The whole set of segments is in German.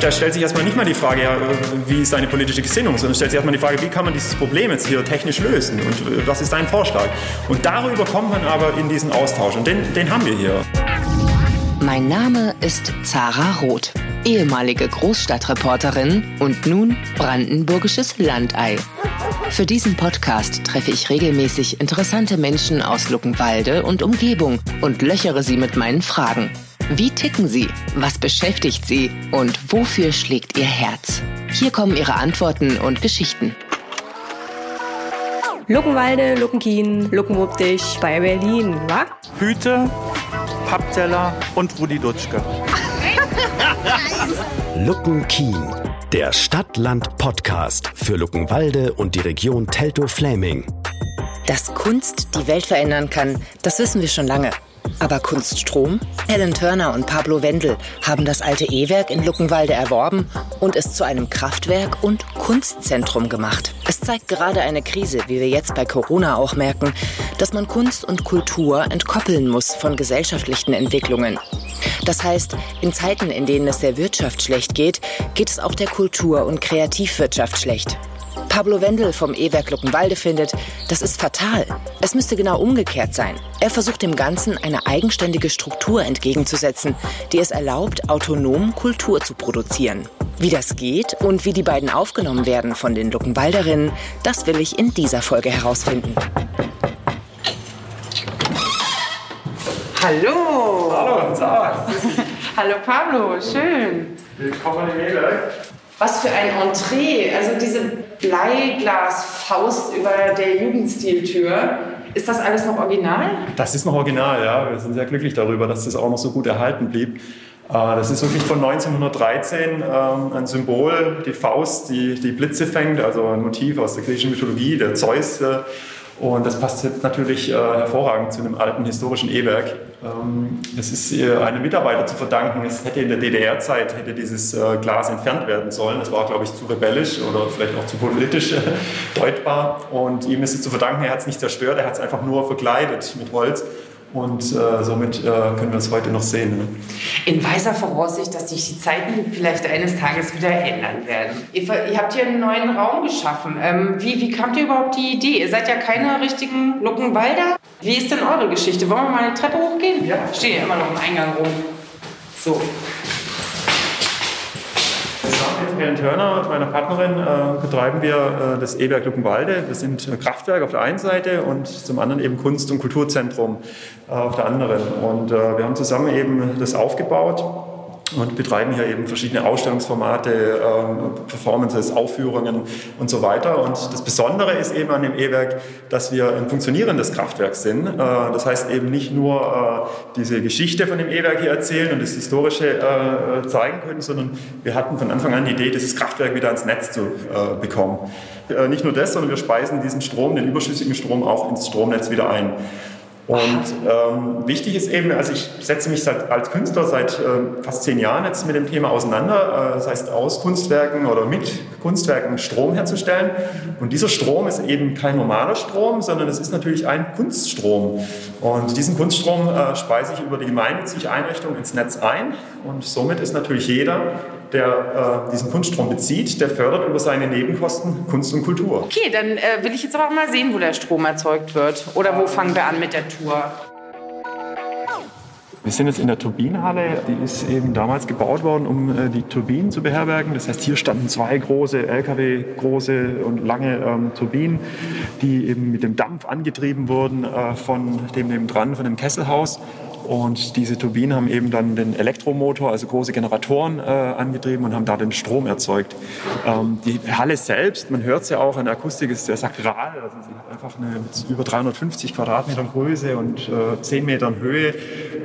Da stellt sich erstmal nicht mal die Frage, ja, wie ist deine politische Gesinnung, sondern stellt sich erstmal die Frage, wie kann man dieses Problem jetzt hier technisch lösen und äh, was ist dein Vorschlag? Und darüber kommt man aber in diesen Austausch und den, den haben wir hier. Mein Name ist Zara Roth, ehemalige Großstadtreporterin und nun brandenburgisches Landei. Für diesen Podcast treffe ich regelmäßig interessante Menschen aus Luckenwalde und Umgebung und löchere sie mit meinen Fragen. Wie ticken sie? Was beschäftigt sie? Und wofür schlägt ihr Herz? Hier kommen ihre Antworten und Geschichten. Luckenwalde, Luckenkien, Luckenwuppdich bei Berlin, wa? Hüte, Pappteller und Rudi Dutschke. Luckenkien, der Stadt-Land-Podcast für Luckenwalde und die Region Teltow-Fläming. Dass Kunst die Welt verändern kann, das wissen wir schon lange. Aber Kunststrom? Helen Turner und Pablo Wendel haben das alte E-Werk in Luckenwalde erworben und es zu einem Kraftwerk und Kunstzentrum gemacht. Es zeigt gerade eine Krise, wie wir jetzt bei Corona auch merken, dass man Kunst und Kultur entkoppeln muss von gesellschaftlichen Entwicklungen. Das heißt, in Zeiten, in denen es der Wirtschaft schlecht geht, geht es auch der Kultur- und Kreativwirtschaft schlecht. Pablo Wendel vom E-Werk Luckenwalde findet, das ist fatal. Es müsste genau umgekehrt sein. Er versucht dem Ganzen eine eigenständige Struktur entgegenzusetzen, die es erlaubt, autonom Kultur zu produzieren. Wie das geht und wie die beiden aufgenommen werden von den Luckenwalderinnen, das will ich in dieser Folge herausfinden. Hallo! Hallo, Sarah. Hallo Pablo, schön. Willkommen im E-Werk. Was für ein Entree. Also diese Bleiglasfaust über der Jugendstiltür. Ist das alles noch original? Das ist noch original, ja. Wir sind sehr glücklich darüber, dass das auch noch so gut erhalten blieb. Äh, Das ist wirklich von 1913 ähm, ein Symbol, die Faust, die die Blitze fängt, also ein Motiv aus der griechischen Mythologie, der Zeus. Und das passt jetzt natürlich äh, hervorragend zu einem alten historischen E-Werk. Ähm, Es ist äh, einem Mitarbeiter zu verdanken. Es hätte in der DDR-Zeit hätte dieses äh, Glas entfernt werden sollen. Das war, glaube ich, zu rebellisch oder vielleicht auch zu politisch äh, deutbar. Und ihm ist es zu verdanken, er hat es nicht zerstört, er hat es einfach nur verkleidet mit Holz. Und äh, somit äh, können wir es heute noch sehen. Ne? In weiser Voraussicht, dass sich die Zeiten vielleicht eines Tages wieder ändern werden. Ihr, ihr habt hier einen neuen Raum geschaffen. Ähm, wie, wie kamt ihr überhaupt die Idee? Ihr seid ja keine richtigen Luckenwalder. Wie ist denn eure Geschichte? Wollen wir mal eine Treppe hochgehen? Ja. Ich stehe ja immer noch im Eingang rum. So. Mit Helen Turner, meiner Partnerin, äh, betreiben wir äh, das E-Werk Luckenwalde. Wir sind Kraftwerk auf der einen Seite und zum anderen eben Kunst- und Kulturzentrum äh, auf der anderen. Und äh, wir haben zusammen eben das aufgebaut und betreiben hier eben verschiedene Ausstellungsformate, ähm, Performances, Aufführungen und so weiter. Und das Besondere ist eben an dem E-Werk, dass wir ein funktionierendes Kraftwerk sind. Äh, das heißt eben nicht nur äh, diese Geschichte von dem E-Werk hier erzählen und das Historische äh, zeigen können, sondern wir hatten von Anfang an die Idee, dieses Kraftwerk wieder ans Netz zu äh, bekommen. Äh, nicht nur das, sondern wir speisen diesen Strom, den überschüssigen Strom auch ins Stromnetz wieder ein. Und ähm, wichtig ist eben, also ich setze mich seit, als Künstler seit äh, fast zehn Jahren jetzt mit dem Thema auseinander. Äh, das heißt, aus Kunstwerken oder mit Kunstwerken Strom herzustellen. Und dieser Strom ist eben kein normaler Strom, sondern es ist natürlich ein Kunststrom. Und diesen Kunststrom äh, speise ich über die gemeinnützige Einrichtung ins Netz ein. Und somit ist natürlich jeder, der äh, diesen Kunststrom bezieht, der fördert über seine Nebenkosten Kunst und Kultur. Okay, dann äh, will ich jetzt aber auch mal sehen, wo der Strom erzeugt wird. Oder wo fangen wir an mit der Tour? Wir sind jetzt in der Turbinenhalle. Die ist eben damals gebaut worden, um äh, die Turbinen zu beherbergen. Das heißt, hier standen zwei große LKW, große und lange ähm, Turbinen, die eben mit dem Dampf angetrieben wurden äh, von dem nebendran, von dem Kesselhaus. Und diese Turbinen haben eben dann den Elektromotor, also große Generatoren, äh, angetrieben und haben da den Strom erzeugt. Ähm, die Halle selbst, man hört es ja auch, an der Akustik ist sehr sakral. Also sie hat einfach eine mit über 350 Quadratmetern Größe und äh, 10 Metern Höhe.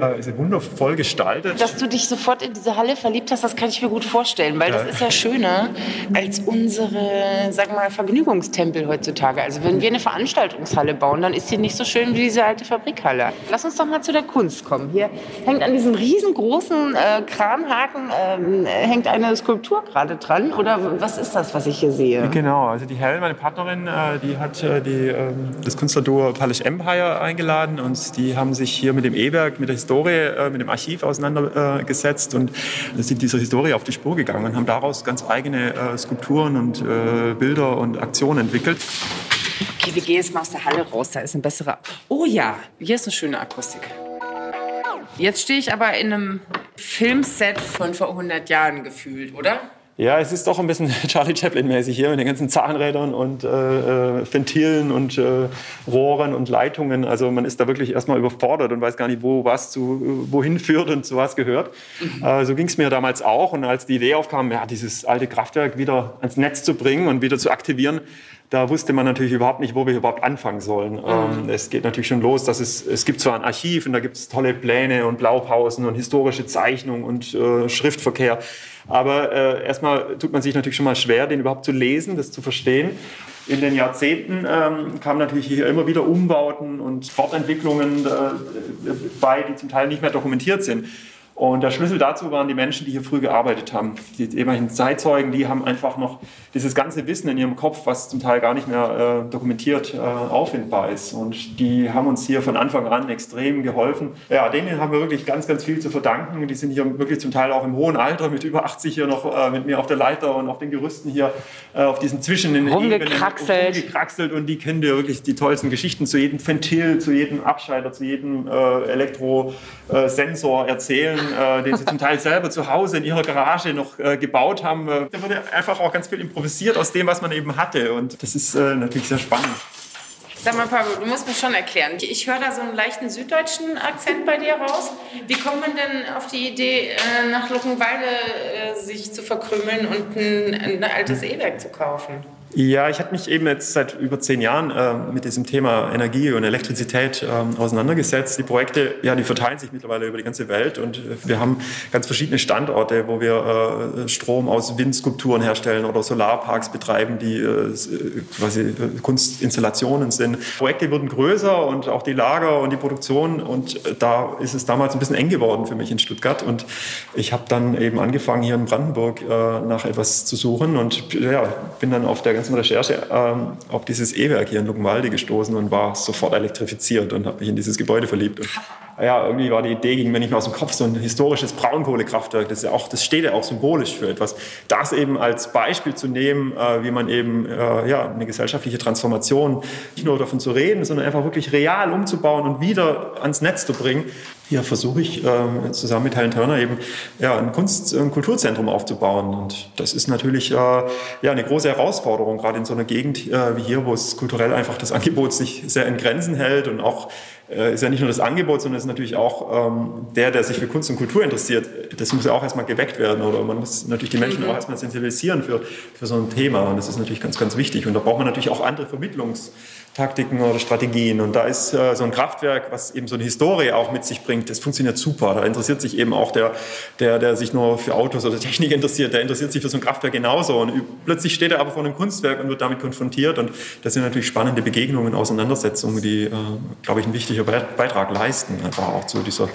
Äh, ist wundervoll gestaltet. Dass du dich sofort in diese Halle verliebt hast, das kann ich mir gut vorstellen, weil das Ja. ist ja schöner als unsere, sag mal, Vergnügungstempel heutzutage. Also wenn wir eine Veranstaltungshalle bauen, dann ist sie nicht so schön wie diese alte Fabrikhalle. Lass uns doch mal zu der Kunst kommen. Kommen. Hier hängt an diesem riesengroßen äh, Kranhaken ähm, hängt eine Skulptur gerade dran. Oder was ist das, was ich hier sehe? Genau, also die Helen, meine Partnerin, äh, die hat äh, die, äh, das Künstlerduo Polish Empire eingeladen und die haben sich hier mit dem E-Werk, mit der Historie, äh, mit dem Archiv auseinandergesetzt und sind dieser Historie auf die Spur gegangen und haben daraus ganz eigene äh, Skulpturen und äh, Bilder und Aktionen entwickelt. Okay, wir gehen jetzt mal aus der Halle raus, da ist ein besserer. Oh ja, hier ist eine schöne Akustik. Jetzt stehe ich aber in einem Filmset von vor 100 Jahren gefühlt, oder? Ja, es ist doch ein bisschen Charlie Chaplin-mäßig hier mit den ganzen Zahnrädern und äh, äh, Ventilen und äh, Rohren und Leitungen. Also man ist da wirklich erstmal überfordert und weiß gar nicht, wo was zu wohin führt und zu was gehört. Mhm. Äh, so ging es mir damals auch. Und als die Idee aufkam, ja, dieses alte Kraftwerk wieder ans Netz zu bringen und wieder zu aktivieren, da wusste man natürlich überhaupt nicht, wo wir überhaupt anfangen sollen. Mhm. Ähm, es geht natürlich schon los, dass es, es gibt zwar ein Archiv und da gibt es tolle Pläne und Blaupausen und historische Zeichnungen und äh, Schriftverkehr. Aber äh, erstmal tut man sich natürlich schon mal schwer, den überhaupt zu lesen, das zu verstehen. In den Jahrzehnten ähm, kamen natürlich hier immer wieder Umbauten und Fortentwicklungen äh, bei, die zum Teil nicht mehr dokumentiert sind. Und der Schlüssel dazu waren die Menschen, die hier früh gearbeitet haben. Die immerhin Zeitzeugen, die haben einfach noch dieses ganze Wissen in ihrem Kopf, was zum Teil gar nicht mehr äh, dokumentiert äh, auffindbar ist. Und die haben uns hier von Anfang an extrem geholfen. Ja, denen haben wir wirklich ganz, ganz viel zu verdanken. Die sind hier wirklich zum Teil auch im hohen Alter, mit über 80 hier noch äh, mit mir auf der Leiter und auf den Gerüsten hier äh, auf diesen Zwischen in rumgekraxelt. rumgekraxelt. Und die kennen dir wirklich die tollsten Geschichten zu jedem Ventil, zu jedem Abschalter, zu jedem äh, Elektrosensor erzählen äh, den sie zum Teil selber zu Hause in ihrer Garage noch äh, gebaut haben. Äh, da wurde einfach auch ganz viel improvisiert aus dem, was man eben hatte. Und das ist äh, natürlich sehr spannend. Sag mal, Pablo, du musst mir schon erklären. Ich höre da so einen leichten süddeutschen Akzent bei dir raus. Wie kommt man denn auf die Idee, äh, nach Luckenwalde äh, sich zu verkrümmeln und ein, ein altes E-Werk zu kaufen? Ja, ich habe mich eben jetzt seit über zehn Jahren äh, mit diesem Thema Energie und Elektrizität äh, auseinandergesetzt. Die Projekte, ja, die verteilen sich mittlerweile über die ganze Welt und äh, wir haben ganz verschiedene Standorte, wo wir äh, Strom aus Windskulpturen herstellen oder Solarparks betreiben, die äh, quasi äh, Kunstinstallationen sind. Projekte wurden größer und auch die Lager und die Produktion und da ist es damals ein bisschen eng geworden für mich in Stuttgart und ich habe dann eben angefangen hier in Brandenburg nach etwas zu suchen und ja, bin dann auf der ganzen Recherche ähm, auf dieses E-Werk hier in Luckenwalde gestoßen und war sofort elektrifiziert und habe mich in dieses Gebäude verliebt. Und, ja, irgendwie war die Idee, ging mir nicht mehr aus dem Kopf, so ein historisches Braunkohlekraftwerk, das, ja auch, das steht ja auch symbolisch für etwas. Das eben als Beispiel zu nehmen, äh, wie man eben äh, ja, eine gesellschaftliche Transformation nicht nur davon zu reden, sondern einfach wirklich real umzubauen und wieder ans Netz zu bringen. Hier versuche ich äh, zusammen mit Helen Turner eben ja, ein Kunst- und Kulturzentrum aufzubauen. Und das ist natürlich äh, ja, eine große Herausforderung, gerade in so einer Gegend äh, wie hier, wo es kulturell einfach das Angebot sich sehr in Grenzen hält und auch ist ja nicht nur das Angebot, sondern es ist natürlich auch ähm, der, der sich für Kunst und Kultur interessiert. Das muss ja auch erstmal geweckt werden oder man muss natürlich die Menschen auch erstmal sensibilisieren für, für so ein Thema und das ist natürlich ganz, ganz wichtig. Und da braucht man natürlich auch andere Vermittlungstaktiken oder Strategien. Und da ist äh, so ein Kraftwerk, was eben so eine Historie auch mit sich bringt, das funktioniert super. Da interessiert sich eben auch der, der, der sich nur für Autos oder Technik interessiert, der interessiert sich für so ein Kraftwerk genauso. Und plötzlich steht er aber vor einem Kunstwerk und wird damit konfrontiert. Und das sind natürlich spannende Begegnungen, Auseinandersetzungen, die, äh, glaube ich, ein wichtiger Beitrag leisten, einfach auch zu dieser,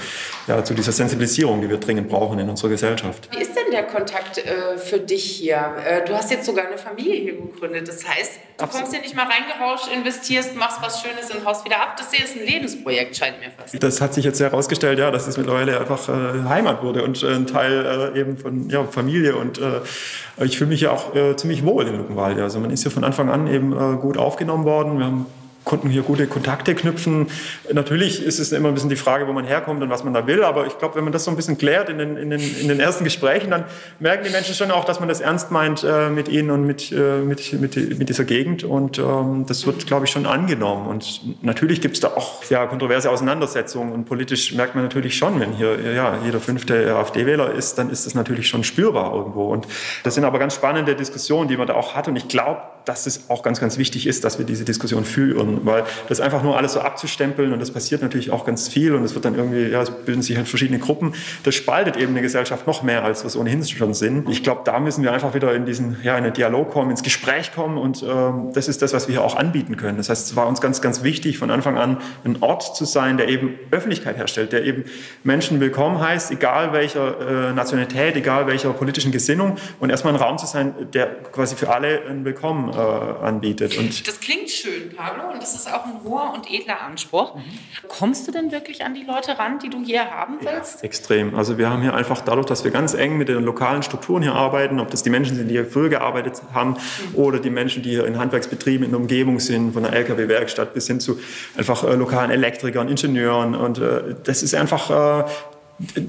ja, zu dieser Sensibilisierung, die wir dringend brauchen in unserer Gesellschaft. Wie ist denn der Kontakt äh, für dich hier? Äh, du hast jetzt sogar eine Familie hier gegründet. Das heißt, du Absolut. kommst hier nicht mal reingerauscht, investierst, machst was Schönes und haust wieder ab. Das hier ist ein Lebensprojekt, scheint mir fast. Das hat sich jetzt herausgestellt, ja, dass es mittlerweile einfach äh, Heimat wurde und äh, ein Teil äh, eben von ja, Familie. Und äh, ich fühle mich ja auch ziemlich wohl in Luckenwalde. Also man ist hier von Anfang an eben gut aufgenommen worden. Wir haben konnten hier gute Kontakte knüpfen. Natürlich ist es immer ein bisschen die Frage, wo man herkommt und was man da will. Aber ich glaube, wenn man das so ein bisschen klärt in den, in den, in den ersten Gesprächen, dann merken die Menschen schon auch, dass man das ernst meint äh, mit ihnen und mit, äh, mit, mit, mit dieser Gegend. Und ähm, das wird, glaube ich, schon angenommen. Und natürlich gibt es da auch ja, kontroverse Auseinandersetzungen. Und politisch merkt man natürlich schon, wenn hier ja, jeder fünfte AfD-Wähler ist, dann ist das natürlich schon spürbar irgendwo. Und das sind aber ganz spannende Diskussionen, die man da auch hat. Und ich glaube, dass es auch ganz, ganz wichtig ist, dass wir diese Diskussion führen, weil das einfach nur alles so abzustempeln und das passiert natürlich auch ganz viel und es wird dann irgendwie, ja, es bilden sich halt verschiedene Gruppen, das spaltet eben eine Gesellschaft noch mehr, als wir es ohnehin schon sind. Ich glaube, da müssen wir einfach wieder in diesen, ja, in den Dialog kommen, ins Gespräch kommen und ähm, das ist das, was wir hier auch anbieten können. Das heißt, es war uns ganz, ganz wichtig, von Anfang an ein Ort zu sein, der eben Öffentlichkeit herstellt, der eben Menschen willkommen heißt, egal welcher äh, Nationalität, egal welcher politischen Gesinnung und erstmal ein Raum zu sein, der quasi für alle ein Willkommen äh, anbietet. Und das klingt schön, Pablo, und das ist auch ein hoher und edler Anspruch. Mhm. Kommst du denn wirklich an die Leute ran, die du hier haben willst? Ja, extrem. Also wir haben hier einfach dadurch, dass wir ganz eng mit den lokalen Strukturen hier arbeiten, ob das die Menschen sind, die hier früher gearbeitet haben mhm. oder die Menschen, die hier in Handwerksbetrieben in der Umgebung sind, von der LKW-Werkstatt bis hin zu einfach äh, lokalen Elektrikern, Ingenieuren. Und äh, das ist einfach äh,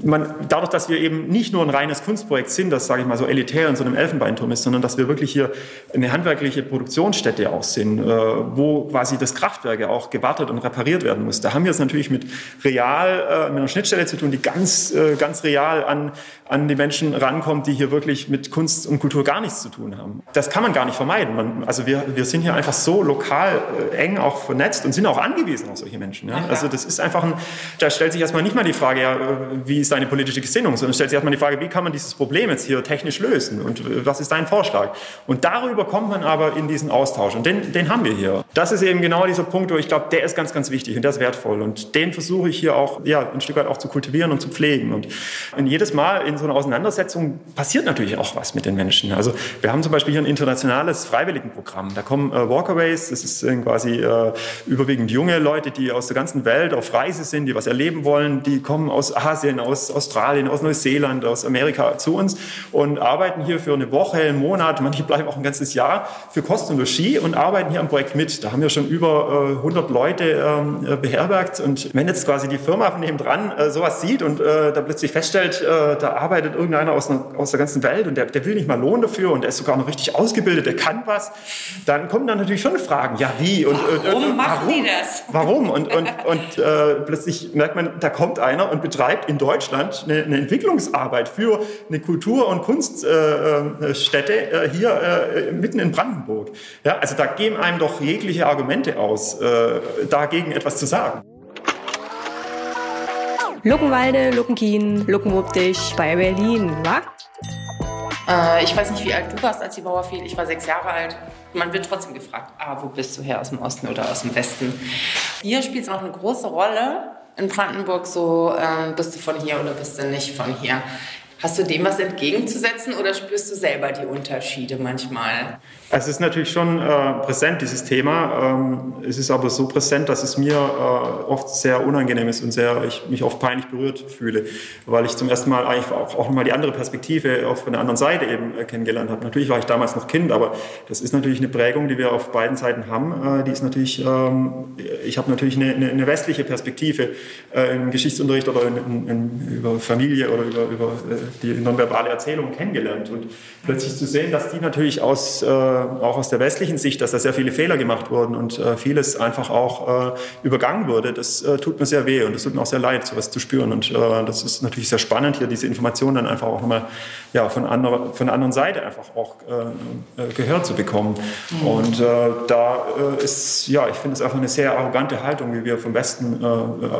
man, dadurch, dass wir eben nicht nur ein reines Kunstprojekt sind, das, sage ich mal, so elitär in so einem Elfenbeinturm ist, sondern dass wir wirklich hier eine handwerkliche Produktionsstätte auch sind, äh, wo quasi das Kraftwerk ja auch gewartet und repariert werden muss. Da haben wir es natürlich mit real, äh, mit einer Schnittstelle zu tun, die ganz, äh, ganz real an, an die Menschen rankommt, die hier wirklich mit Kunst und Kultur gar nichts zu tun haben. Das kann man gar nicht vermeiden. Man, also wir, wir sind hier einfach so lokal äh, eng auch vernetzt und sind auch angewiesen auf solche Menschen. Ja? Also das ist einfach ein, da stellt sich erstmal nicht mal die Frage, ja, wie ist deine politische Gesinnung, sondern stellt sich erstmal die Frage, wie kann man dieses Problem jetzt hier technisch lösen und was ist dein Vorschlag? Und darüber kommt man aber in diesen Austausch und den, den haben wir hier. Das ist eben genau dieser Punkt, wo ich glaube, der ist ganz, ganz wichtig und der ist wertvoll und den versuche ich hier auch ja, ein Stück weit auch zu kultivieren und zu pflegen. Und, und jedes Mal in so einer Auseinandersetzung passiert natürlich auch was mit den Menschen. Also wir haben zum Beispiel hier ein internationales Freiwilligenprogramm. Da kommen äh, Walkaways, das ist quasi äh, überwiegend junge Leute, die aus der ganzen Welt auf Reise sind, die was erleben wollen, die kommen aus Asien, Asien, aus Australien, aus Neuseeland, aus Amerika zu uns und arbeiten hier für eine Woche, einen Monat, manche bleiben auch ein ganzes Jahr für Kosten und Logis und arbeiten hier am Projekt mit. Da haben wir schon über äh, 100 Leute äh, beherbergt und wenn jetzt quasi die Firma von dran äh, sowas sieht und äh, da plötzlich feststellt, äh, da arbeitet irgendeiner aus, einer, aus der ganzen Welt und der, der will nicht mal Lohn dafür und der ist sogar noch richtig ausgebildet, der kann was, dann kommen dann natürlich schon Fragen, ja wie und warum machen warum? die das? Warum? Und, und, und äh, plötzlich merkt man, da kommt einer und betreibt in Deutschland Deutschland eine, eine Entwicklungsarbeit für eine Kultur- und Kunststätte äh, äh, hier äh, mitten in Brandenburg. Ja, also da geben einem doch jegliche Argumente aus, äh, dagegen etwas zu sagen. Luckenwalde, Luckenkien, Luckenwuppdich bei Berlin, wa? Äh, ich weiß nicht, wie alt du warst, als die Mauer fiel. Ich war sechs Jahre alt. Man wird trotzdem gefragt, ah, wo bist du her, aus dem Osten oder aus dem Westen? Hier spielt es noch eine große Rolle, in Brandenburg so, ähm, bist du von hier oder bist du nicht von hier. Hast du dem was entgegenzusetzen oder spürst du selber die Unterschiede manchmal? Es ist natürlich schon äh, präsent, dieses Thema. Ähm, es ist aber so präsent, dass es mir äh, oft sehr unangenehm ist und sehr, ich mich oft peinlich berührt fühle, weil ich zum ersten Mal eigentlich auch, auch mal die andere Perspektive auf der anderen Seite eben äh, kennengelernt habe. Natürlich war ich damals noch Kind, aber das ist natürlich eine Prägung, die wir auf beiden Seiten haben. Äh, die ist natürlich, ähm, ich habe natürlich eine, eine, eine, westliche Perspektive äh, im Geschichtsunterricht oder in, in, in, über Familie oder über, über äh, die nonverbale Erzählung kennengelernt und plötzlich zu sehen, dass die natürlich aus äh, auch aus der westlichen Sicht, dass da sehr viele Fehler gemacht wurden und äh, vieles einfach auch äh, übergangen wurde. Das tut mir sehr weh und es tut mir auch sehr leid, sowas zu spüren. Und das ist natürlich sehr spannend, hier diese Informationen dann einfach auch nochmal ja, von, anderer, von der anderen Seite einfach auch gehört zu bekommen. Mhm. Und da ist, ja, ich finde es einfach eine sehr arrogante Haltung, wie wir vom Westen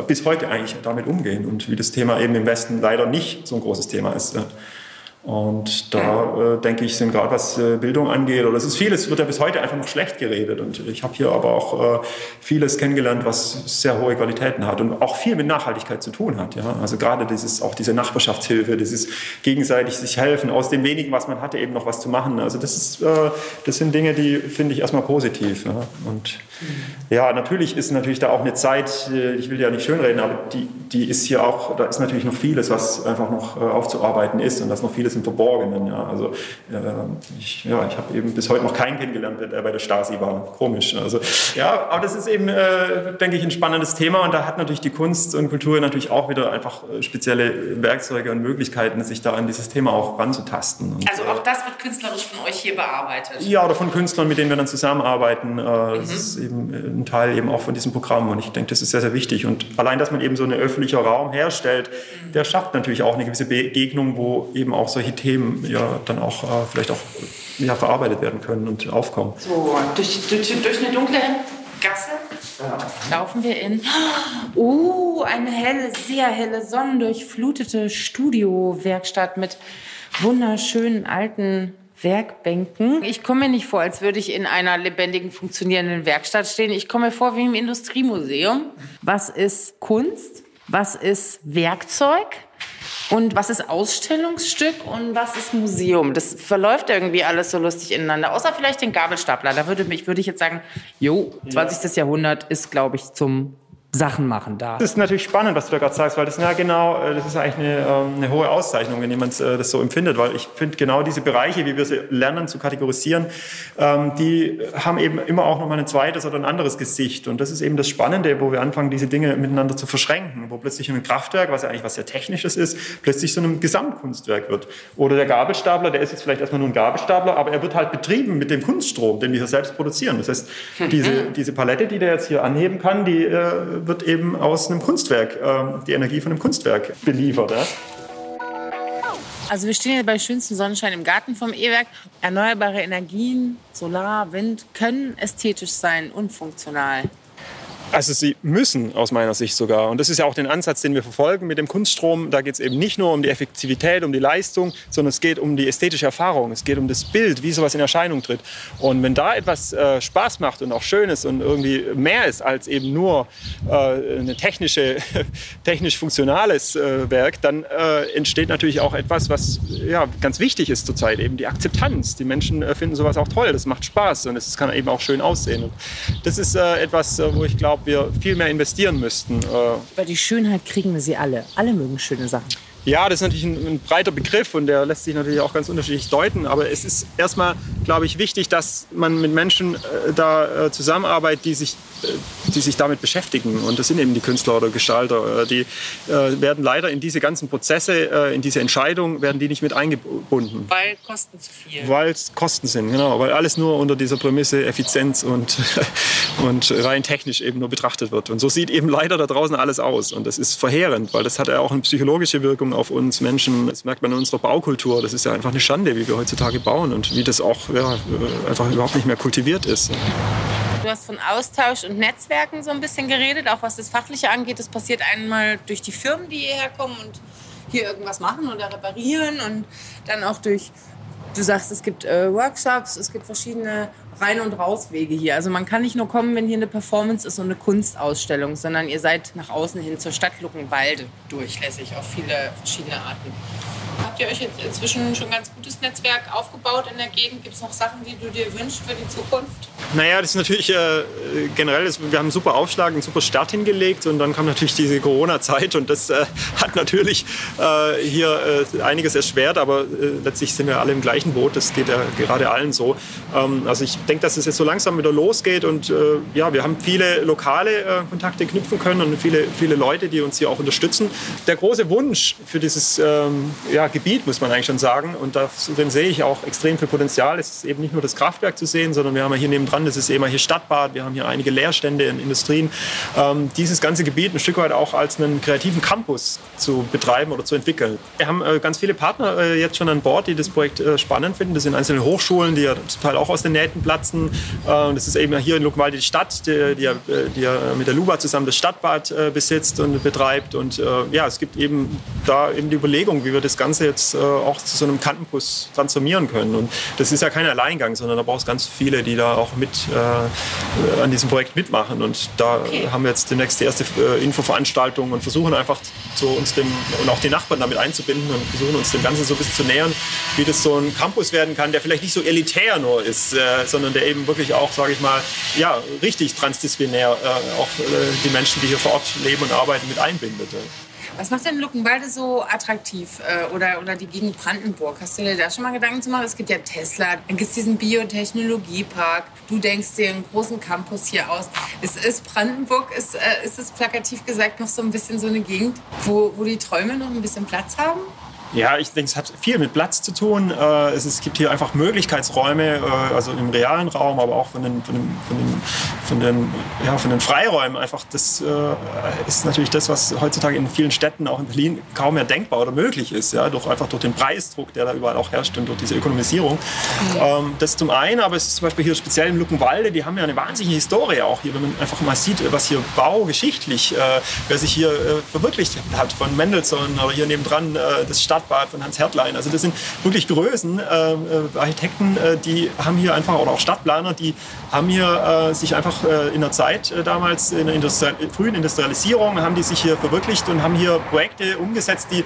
bis heute eigentlich damit umgehen und wie das Thema eben im Westen leider nicht so ein großes Thema ist. Und da äh, denke ich, sind gerade was äh, Bildung angeht, oder es ist vieles, wird ja bis heute einfach noch schlecht geredet. Und ich habe hier aber auch äh, vieles kennengelernt, was sehr hohe Qualitäten hat und auch viel mit Nachhaltigkeit zu tun hat. Ja? Also gerade dieses, auch diese Nachbarschaftshilfe, dieses gegenseitig sich helfen, aus dem wenigen, was man hatte, eben noch was zu machen. Also das, ist, äh, das sind Dinge, die finde ich erstmal positiv. Ja? Und ja, natürlich ist natürlich da auch eine Zeit, äh, ich will ja nicht schönreden, aber die, die ist hier auch, da ist natürlich noch vieles, was einfach noch äh, aufzuarbeiten ist und das noch vieles im Verborgenen. Ja. Also äh, ich, ja, ich habe eben bis heute noch keinen kennengelernt, der bei der Stasi war. Komisch. Also, ja, aber das ist eben, äh, denke ich, ein spannendes Thema und da hat natürlich die Kunst und Kultur natürlich auch wieder einfach äh, spezielle Werkzeuge und Möglichkeiten, sich da an dieses Thema auch ranzutasten. Und, also auch das wird künstlerisch von euch hier bearbeitet? Ja, oder von Künstlern, mit denen wir dann zusammenarbeiten. Mhm. Das ist eben ein Teil eben auch von diesem Programm und ich denke, das ist sehr, sehr wichtig. Und allein, dass man eben so einen öffentlichen Raum herstellt, mhm. der schafft natürlich auch eine gewisse Begegnung, wo eben auch so solche Themen ja dann auch äh, vielleicht auch ja, verarbeitet werden können und aufkommen. So, durch, durch, durch eine dunkle Gasse laufen wir in. Oh, eine helle, sehr helle, sonnendurchflutete Studiowerkstatt mit wunderschönen alten Werkbänken. Ich komme mir nicht vor, als würde ich in einer lebendigen, funktionierenden Werkstatt stehen. Ich komme mir vor wie im Industriemuseum. Was ist Kunst? Was ist Werkzeug? Und was ist Ausstellungsstück und was ist Museum? Das verläuft irgendwie alles so lustig ineinander. Außer vielleicht den Gabelstapler. Da würde, mich, würde ich jetzt sagen, jo, 20. Ja. Jahrhundert ist, glaube ich, zum Sachen machen da. Das ist natürlich spannend, was du da gerade sagst, weil das ist ja genau, äh, das ist eigentlich eine, ähm, eine hohe Auszeichnung, wenn jemand äh, das so empfindet, weil ich finde genau diese Bereiche, wie wir sie lernen zu kategorisieren, ähm, die haben eben immer auch noch mal ein zweites oder ein anderes Gesicht und das ist eben das Spannende, wo wir anfangen, diese Dinge miteinander zu verschränken, wo plötzlich ein Kraftwerk, was ja eigentlich was sehr Technisches ist, plötzlich so einem Gesamtkunstwerk wird. Oder der Gabelstapler, der ist jetzt vielleicht erstmal nur ein Gabelstapler, aber er wird halt betrieben mit dem Kunststrom, den wir hier selbst produzieren. Das heißt, diese, diese Palette, die der jetzt hier anheben kann, die äh, wird eben aus einem Kunstwerk, äh, die Energie von einem Kunstwerk beliefert. Ja? Also wir stehen hier bei schönstem Sonnenschein im Garten vom E-Werk. Erneuerbare Energien, Solar, Wind können ästhetisch sein und funktional. Also sie müssen aus meiner Sicht sogar. Und das ist ja auch den Ansatz, den wir verfolgen mit dem Kunststrom. Da geht es eben nicht nur um die Effektivität, um die Leistung, sondern es geht um die ästhetische Erfahrung. Es geht um das Bild, wie sowas in Erscheinung tritt. Und wenn da etwas äh, Spaß macht und auch schön ist und irgendwie mehr ist als eben nur äh, ein technische, technisch funktionales äh, Werk, dann äh, entsteht natürlich auch etwas, was ja, ganz wichtig ist zurzeit, eben die Akzeptanz. Die Menschen äh, finden sowas auch toll, das macht Spaß und es kann eben auch schön aussehen. Und das ist äh, etwas, wo ich glaube, wir viel mehr investieren müssten. Über die Schönheit kriegen wir sie alle. Alle mögen schöne Sachen. Ja, das ist natürlich ein, ein, breiter Begriff und der lässt sich natürlich auch ganz unterschiedlich deuten. Aber es ist erstmal, glaube ich, wichtig, dass man mit Menschen äh, da äh, zusammenarbeitet, die sich, äh, die sich damit beschäftigen. Und das sind eben die Künstler oder Gestalter. Äh, die äh, werden leider in diese ganzen Prozesse, äh, in diese Entscheidungen, werden die nicht mit eingebunden. Weil Kosten zu viel. Weil es Kosten sind, genau. Weil alles nur unter dieser Prämisse Effizienz und, und rein technisch eben nur betrachtet wird. Und so sieht eben leider da draußen alles aus. Und das ist verheerend, weil das hat ja auch eine psychologische Wirkung auf uns Menschen. Das merkt man in unserer Baukultur. Das ist ja einfach eine Schande, wie wir heutzutage bauen und wie das auch ja, einfach überhaupt nicht mehr kultiviert ist. Du hast von Austausch und Netzwerken so ein bisschen geredet, auch was das Fachliche angeht. Das passiert einmal durch die Firmen, die hierher kommen und hier irgendwas machen oder reparieren und dann auch durch, du sagst, es gibt äh, Workshops, es gibt verschiedene Rein- und Rauswege hier. Also man kann nicht nur kommen, wenn hier eine Performance ist und eine Kunstausstellung, sondern ihr seid nach außen hin zur Stadt Luckenwalde durchlässig auf viele verschiedene Arten. Habt ihr euch jetzt inzwischen schon ein ganz gutes Netzwerk aufgebaut in der Gegend? Gibt es noch Sachen, die du dir wünschst für die Zukunft? Naja, das ist natürlich äh, generell, das, wir haben einen super Aufschlag, einen super Start hingelegt und dann kam natürlich diese Corona-Zeit und das äh, hat natürlich äh, hier äh, einiges erschwert, aber äh, letztlich sind wir alle im gleichen Boot, das geht ja gerade allen so. Ähm, also ich denke, dass es jetzt so langsam wieder losgeht und äh, ja, wir haben viele lokale Kontakte knüpfen können und viele, viele Leute, die uns hier auch unterstützen. Der große Wunsch für dieses ähm, ja, Gebiet, muss man eigentlich schon sagen. Und darin sehe ich auch extrem viel Potenzial. Es ist eben nicht nur das Kraftwerk zu sehen, sondern wir haben ja hier nebendran, das ist eben hier Stadtbad, wir haben hier einige Leerstände in Industrien. Ähm, dieses ganze Gebiet ein Stück weit auch als einen kreativen Campus zu betreiben oder zu entwickeln. Wir haben äh, ganz viele Partner äh, jetzt schon an Bord, die das Projekt äh, spannend finden. Das sind einzelne Hochschulen, die ja zum Teil auch aus den Nähten platzen. Äh, das ist eben hier in Luckenwalde die Stadt, die, die, die ja mit der LUBA zusammen das Stadtbad äh, besitzt und betreibt. Und äh, ja, es gibt eben da eben die Überlegung, wie wir das Ganze Ganze jetzt äh, auch zu so einem Campus transformieren können. Und das ist ja kein Alleingang, sondern da braucht es ganz viele, die da auch mit äh, an diesem Projekt mitmachen. Und da okay. haben wir jetzt demnächst die erste äh, Infoveranstaltung und versuchen einfach so uns dem und auch die Nachbarn damit einzubinden und versuchen uns dem Ganzen so ein bisschen zu nähern, wie das so ein Campus werden kann, der vielleicht nicht so elitär nur ist, äh, sondern der eben wirklich auch, sage ich mal, ja, richtig transdisziplinär äh, auch äh, die Menschen, die hier vor Ort leben und arbeiten, mit einbindet. Was macht denn Luckenwalde so attraktiv äh, oder, oder die Gegend Brandenburg? Hast du dir da schon mal Gedanken zu machen? Es gibt ja Tesla, dann gibt es diesen Biotechnologiepark. Du denkst dir einen großen Campus hier aus. Ist, ist Brandenburg, ist, äh, ist es plakativ gesagt noch so ein bisschen so eine Gegend, wo, wo die Träume noch ein bisschen Platz haben? Ja, ich denke, es hat viel mit Platz zu tun. Äh, es, es gibt hier einfach Möglichkeitsräume, äh, also im realen Raum, aber auch von den, von den, von den, von den, ja, von den Freiräumen. Einfach, das äh, ist natürlich das, was heutzutage in vielen Städten, auch in Berlin, kaum mehr denkbar oder möglich ist. Ja, durch, einfach durch den Preisdruck, der da überall auch herrscht und durch diese Ökonomisierung. Mhm. das zum einen, aber es ist zum Beispiel hier speziell im Luckenwalde, die haben ja eine wahnsinnige Historie auch hier, wenn man einfach mal sieht, was hier baugeschichtlich, wer sich hier verwirklicht hat, von Mendelssohn oder hier nebendran das Stadt Stadtbad von Hans Hertlein. Also das sind wirklich Größen. Äh, äh, Architekten, äh, die haben hier einfach, oder auch Stadtplaner, die haben hier äh, sich einfach äh, in der Zeit äh, damals, in der Industrial frühen Industrialisierung, haben die sich hier verwirklicht und haben hier Projekte umgesetzt, die,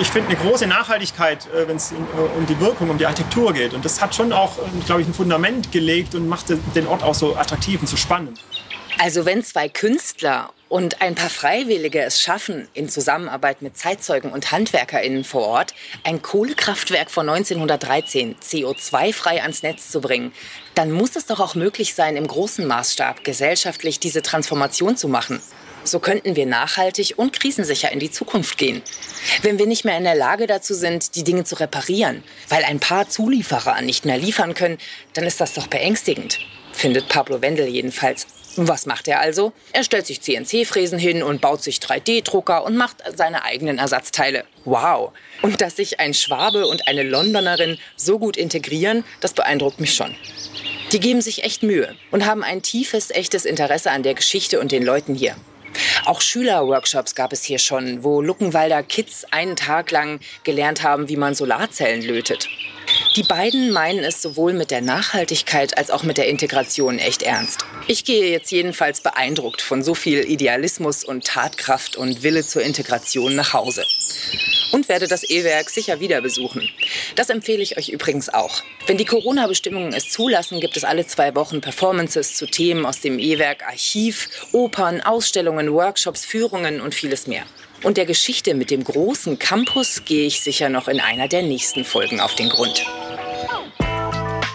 ich finde, eine große Nachhaltigkeit, wenn es um die Wirkung, um die Architektur geht. Und das hat schon auch, glaube ich, ein Fundament gelegt und macht den Ort auch so attraktiv und so spannend. Also wenn zwei Künstler und ein paar Freiwillige es schaffen, in Zusammenarbeit mit Zeitzeugen und HandwerkerInnen vor Ort ein Kohlekraftwerk von 1913 CO2-frei ans Netz zu bringen, dann muss es doch auch möglich sein, im großen Maßstab gesellschaftlich diese Transformation zu machen. So könnten wir nachhaltig und krisensicher in die Zukunft gehen. Wenn wir nicht mehr in der Lage dazu sind, die Dinge zu reparieren, weil ein paar Zulieferer nicht mehr liefern können, dann ist das doch beängstigend, findet Pablo Wendel jedenfalls. Was macht er also? Er stellt sich CNC-Fräsen hin und baut sich 3D-Drucker und macht seine eigenen Ersatzteile. Wow! Und dass sich ein Schwabe und eine Londonerin so gut integrieren, das beeindruckt mich schon. Die geben sich echt Mühe und haben ein tiefes, echtes Interesse an der Geschichte und den Leuten hier. Auch Schülerworkshops gab es hier schon, wo Luckenwalder Kids einen Tag lang gelernt haben, wie man Solarzellen lötet. Die beiden meinen es sowohl mit der Nachhaltigkeit als auch mit der Integration echt ernst. Ich gehe jetzt jedenfalls beeindruckt von so viel Idealismus und Tatkraft und Wille zur Integration nach Hause. Und werde das E-Werk sicher wieder besuchen. Das empfehle ich euch übrigens auch. Wenn die Corona-Bestimmungen es zulassen, gibt es alle zwei Wochen Performances zu Themen aus dem E-Werk Archiv, Opern, Ausstellungen, Workshops, Führungen und vieles mehr. Und der Geschichte mit dem großen Campus gehe ich sicher noch in einer der nächsten Folgen auf den Grund.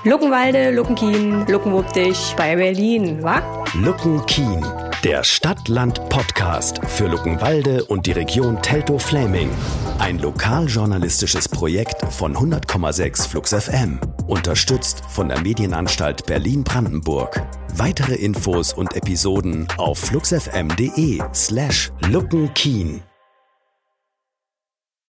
Luckenwalde, Luckenkien, Luckenwuppdich bei Berlin, wa? Luckenkien, der Stadt-Land-Podcast für Luckenwalde und die Region Teltow-Fläming. Ein lokaljournalistisches Projekt von 100,6 Flux FM. Unterstützt von der Medienanstalt Berlin-Brandenburg. Weitere Infos und Episoden auf fluxfm.de slash luckenkien.